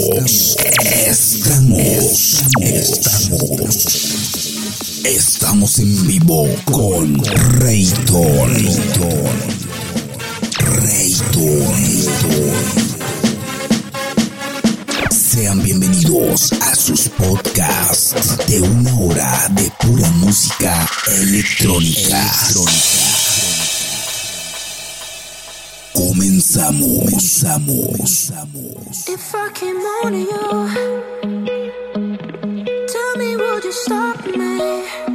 Estamos, estamos, estamos, en vivo con Rayton. Rayton. Sean bienvenidos a sus podcasts de una hora de pura música electrónica. Comenzamos, comenzamos. If I came on you, tell me would you stop me?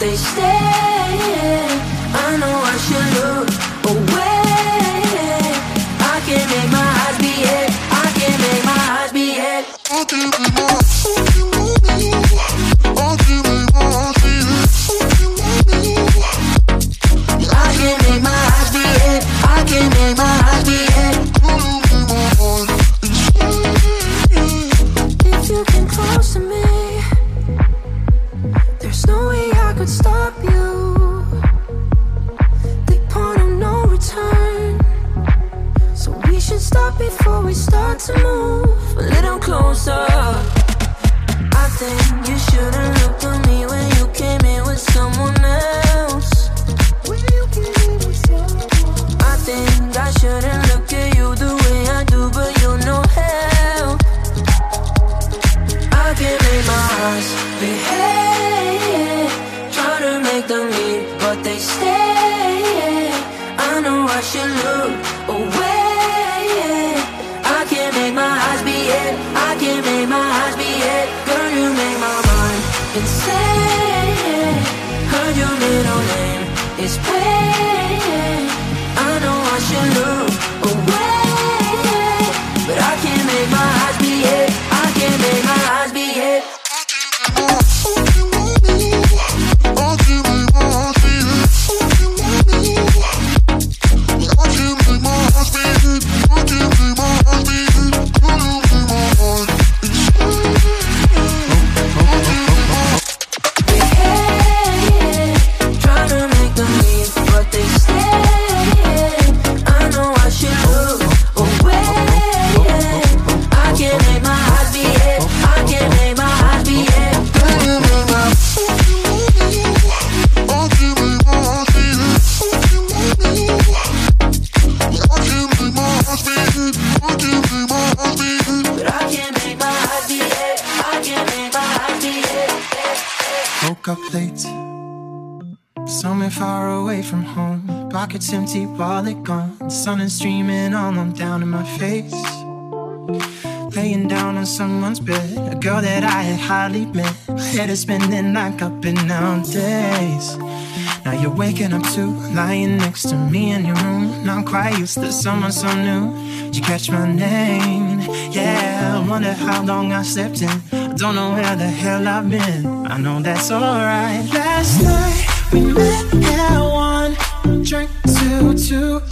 Leave, Woke up late, somewhere far away from home. Pockets empty, wallet gone. Sun is streaming all on down in my face. Laying down on someone's bed, a girl that I had hardly met. My head is spinning like up and down days. Now you're waking up to lying next to me in your room. Not quite used to someone so new. Did you catch my name? Yeah, I wonder how long I slept in. I don't know where the hell I've been. I know that's alright. Last night we met at one, drank till two,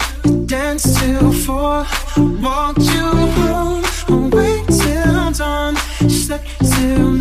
danced till four, walked you home, awake till dawn, slept till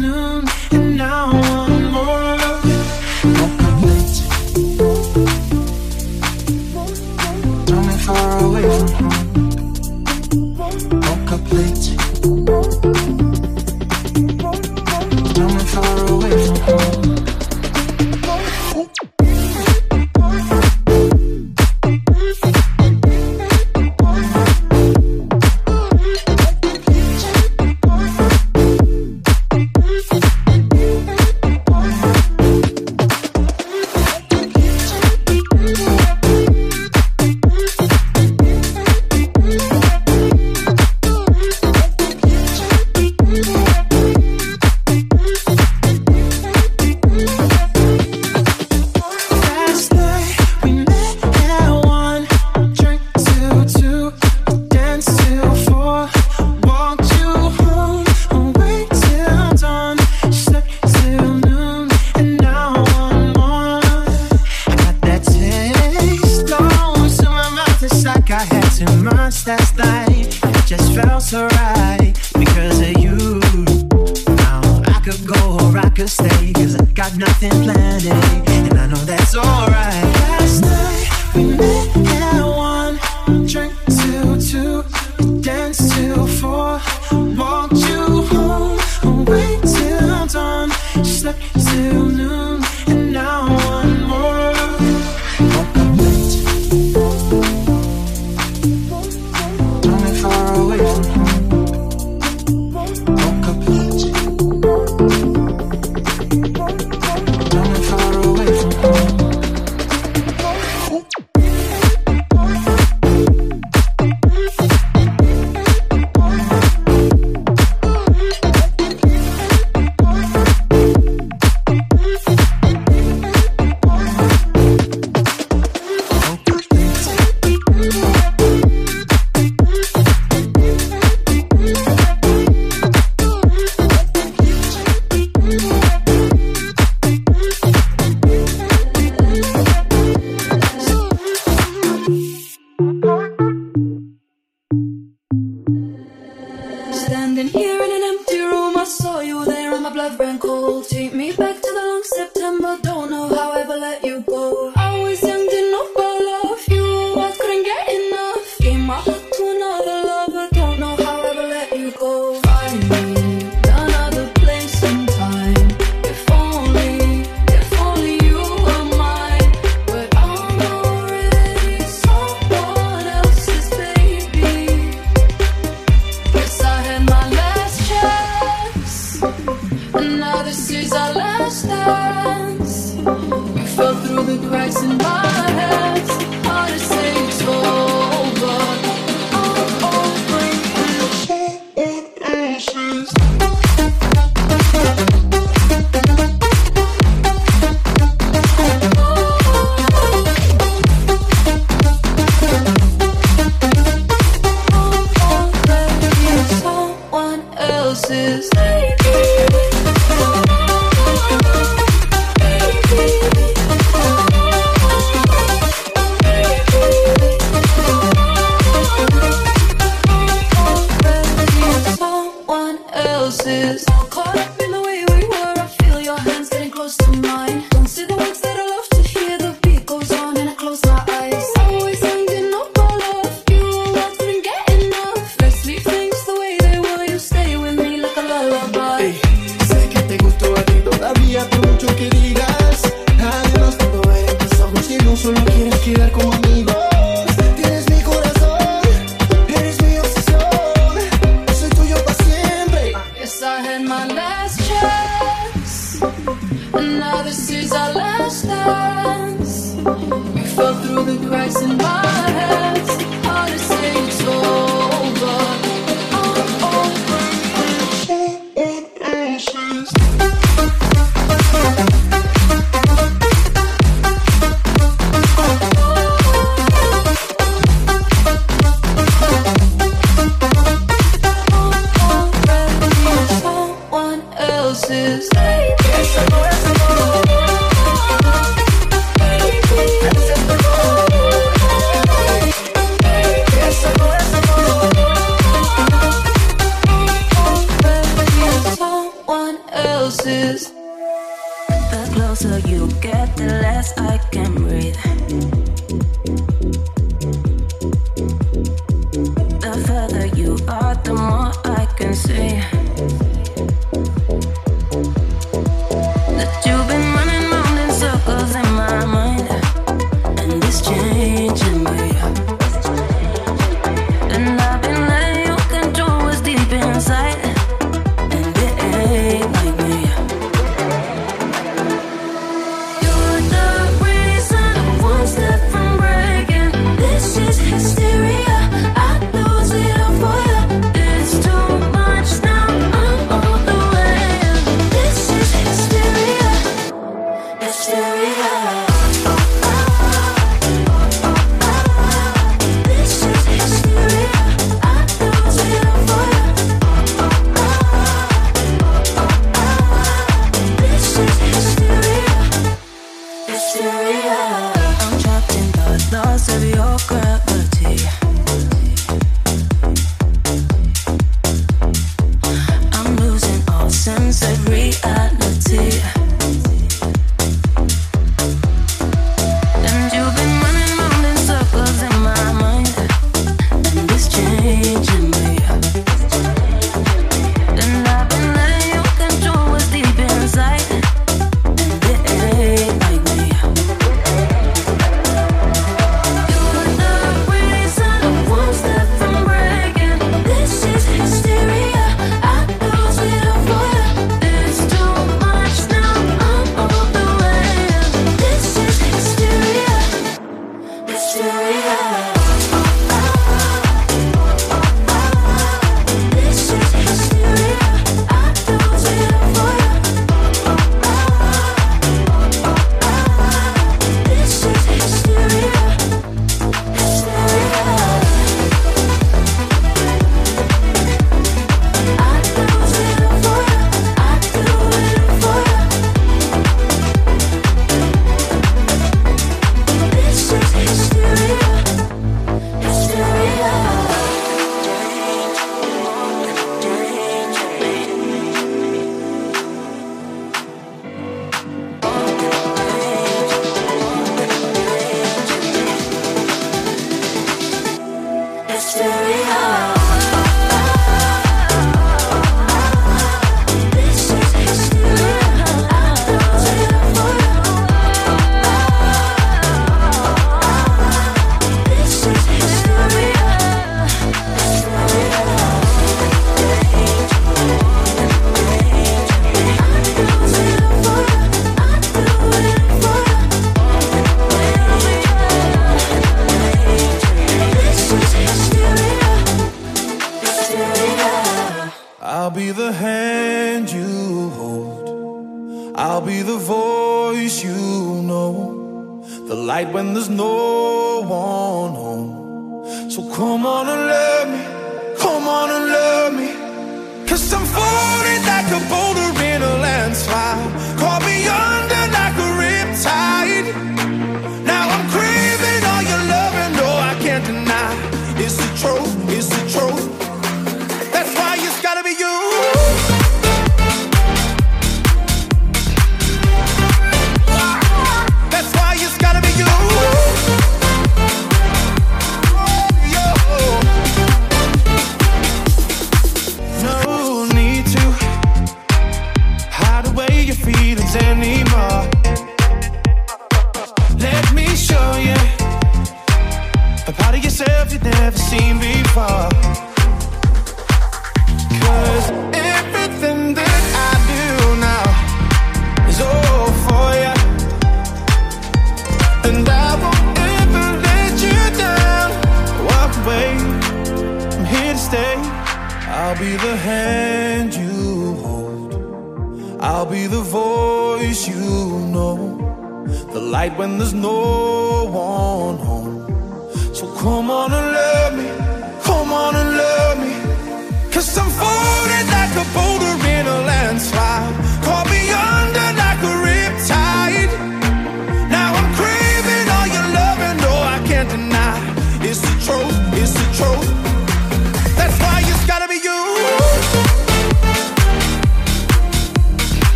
light when there's no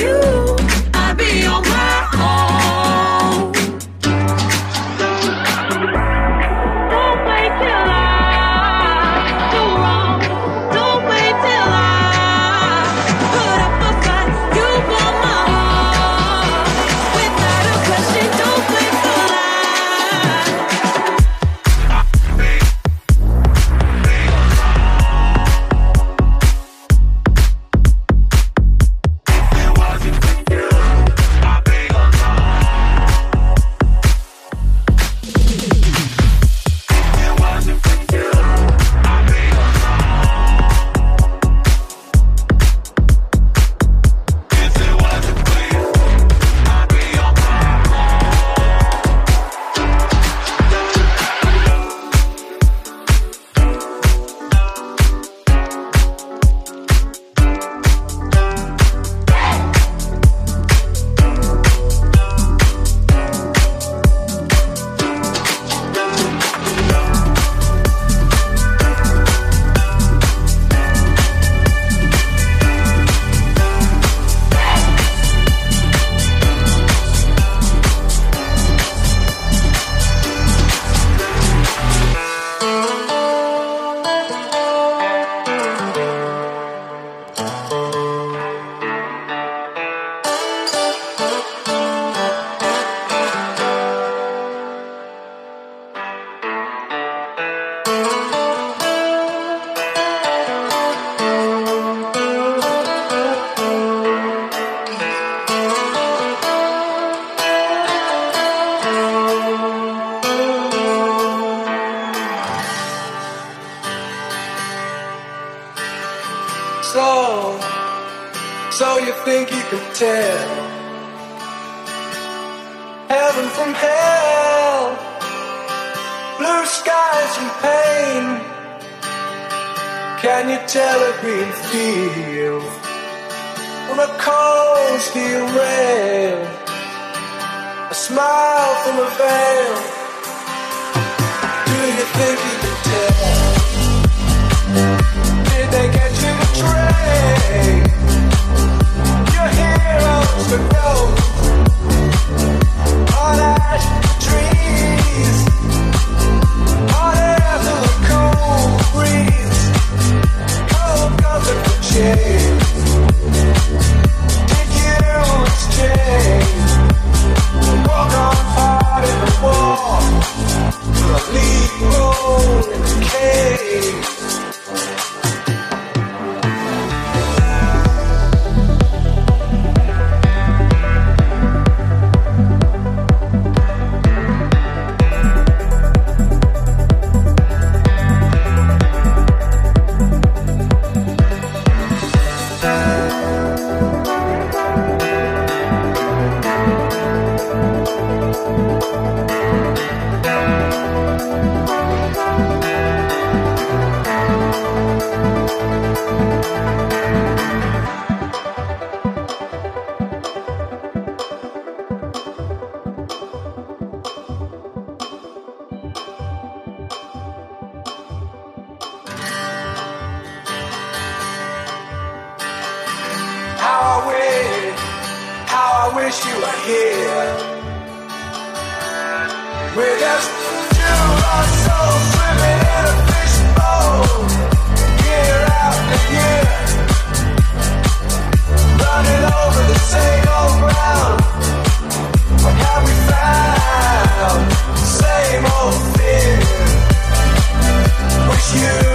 you, tell heaven from hell, blue skies from pain. Can you tell a green field from a cold steel rail? A smile from a veil. Do you think you can tell? Did they get you betrayed? To ash trees, wish you were here. We're just two lost souls swimming in a fishbowl, year after year, running over the same old ground. What have we found? Same old fear. Wish you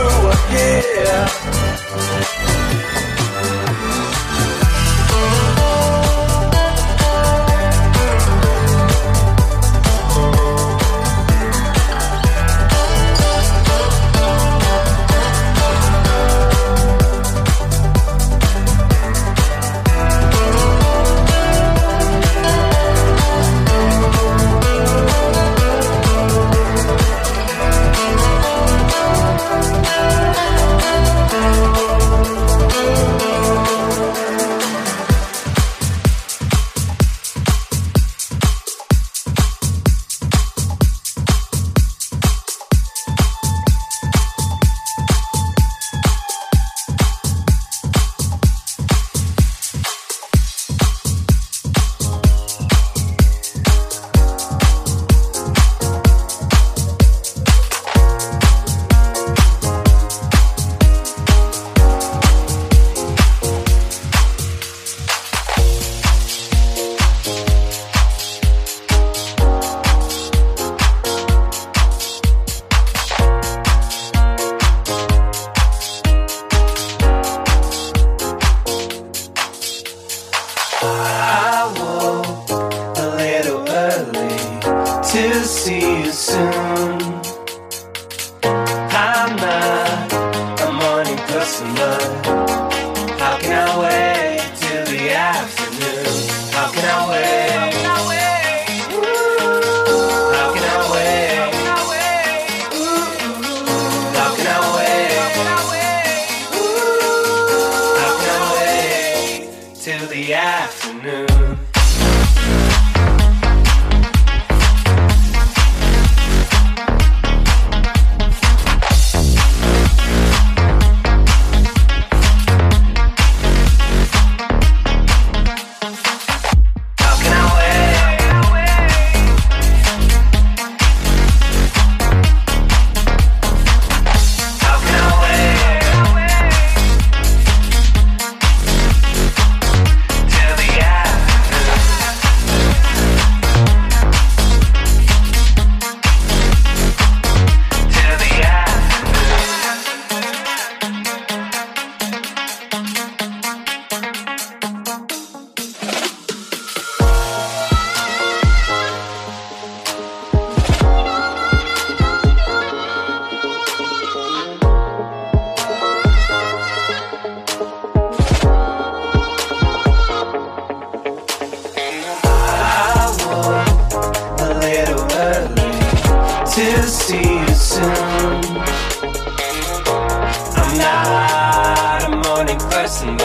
lesson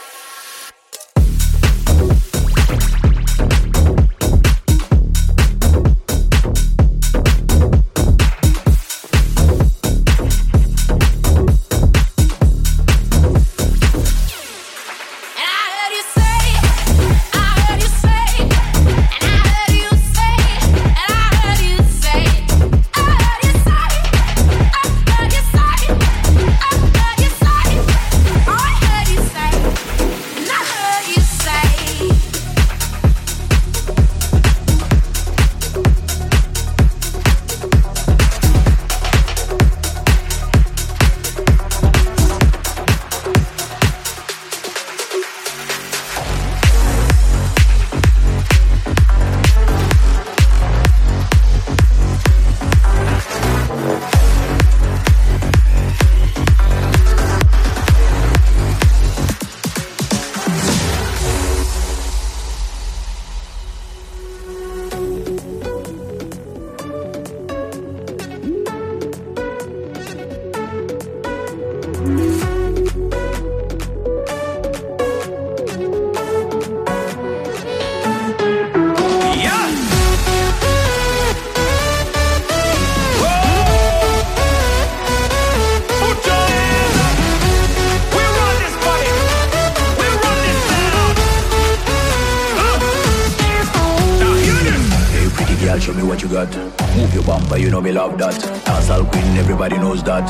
what you got. Move your bumper, you know me love that. Dancehall queen, everybody knows that.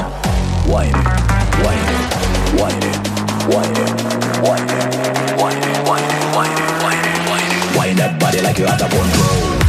Wine wine wine wine wine wine wine wine wine wine. Wine that body like you out of control.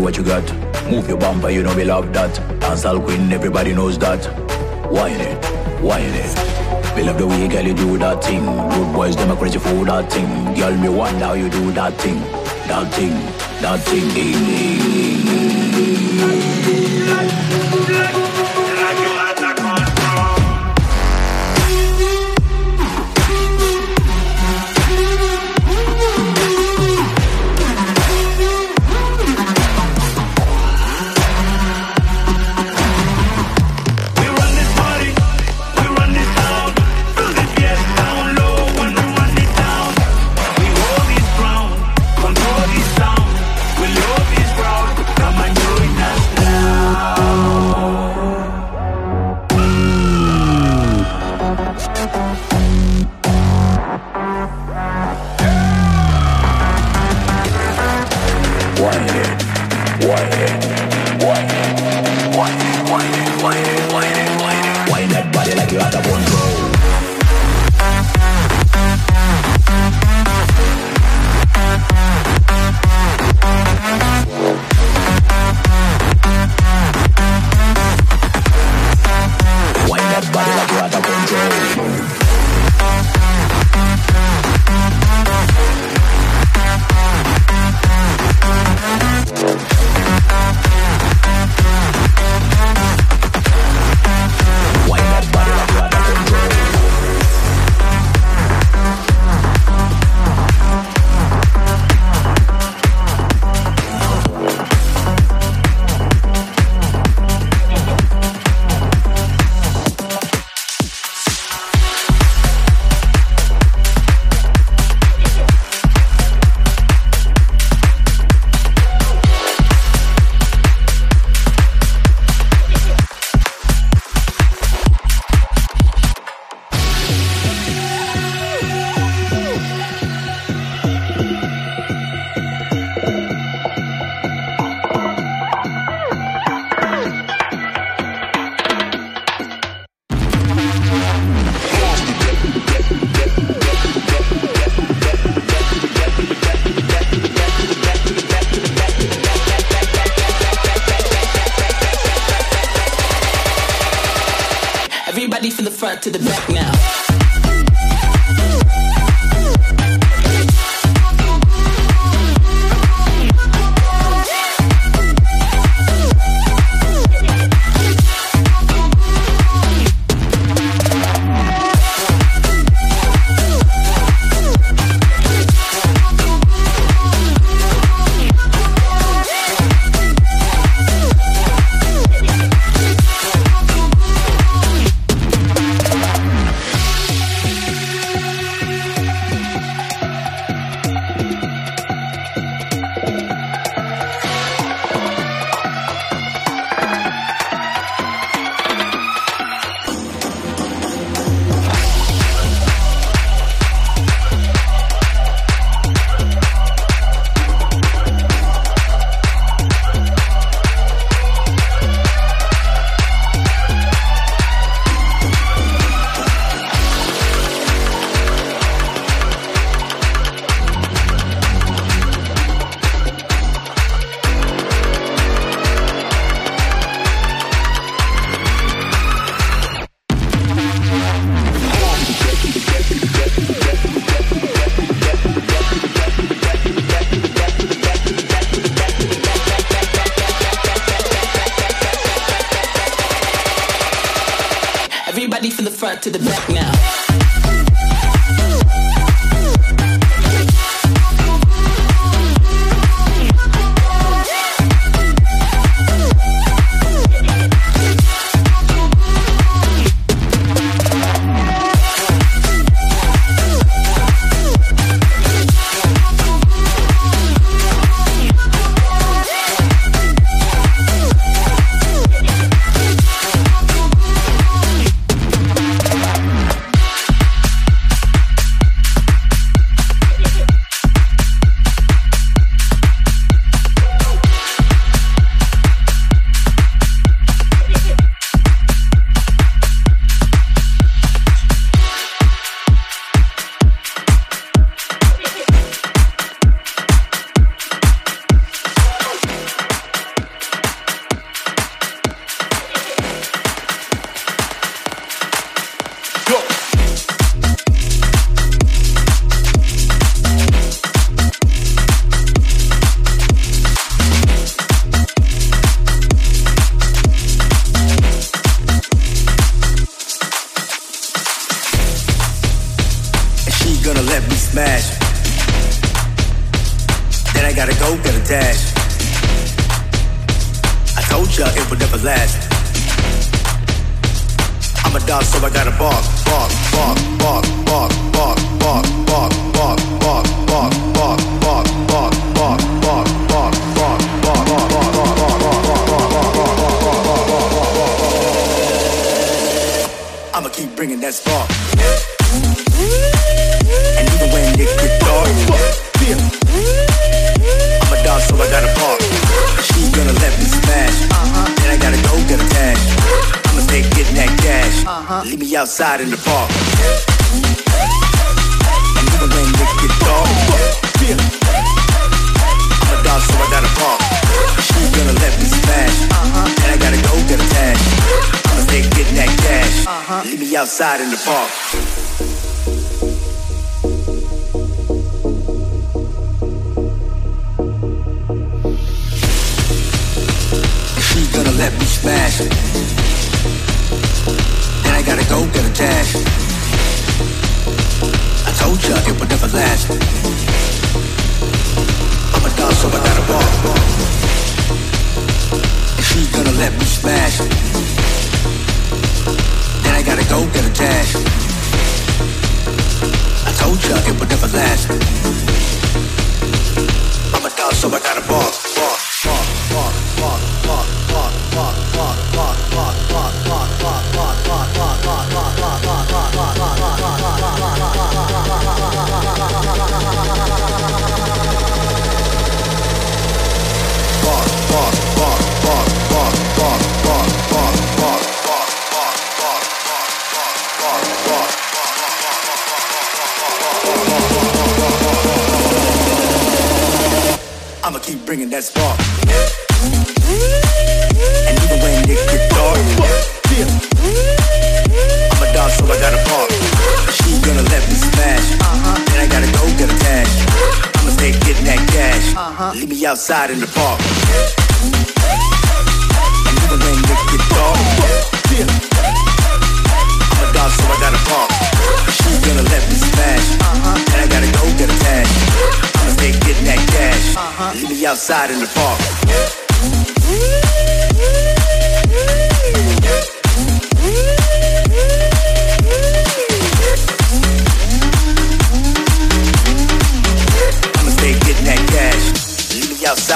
What you got. Move your bumper, you know we love that. Dancehall queen, everybody knows that. Wine it, wine it. Me love the way, girl, you do that thing. Good boys, them are crazy for that thing. Girl, me wonder how you do that thing, that thing, that thing. We outside in the park. I'm a dog, so I gotta gonna let me smash. And I gotta go cash. I'ma getting that cash. Leave me outside in the park. that cash. Uh-huh. Leave me outside in the park. And never when it get dark. I'm a dog, so I gotta park. She's gonna let me smash, uh-huh. and I gotta go get a cash. I'ma stay getting that cash. Uh-huh. Leave me outside in the park.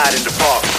outside in the park.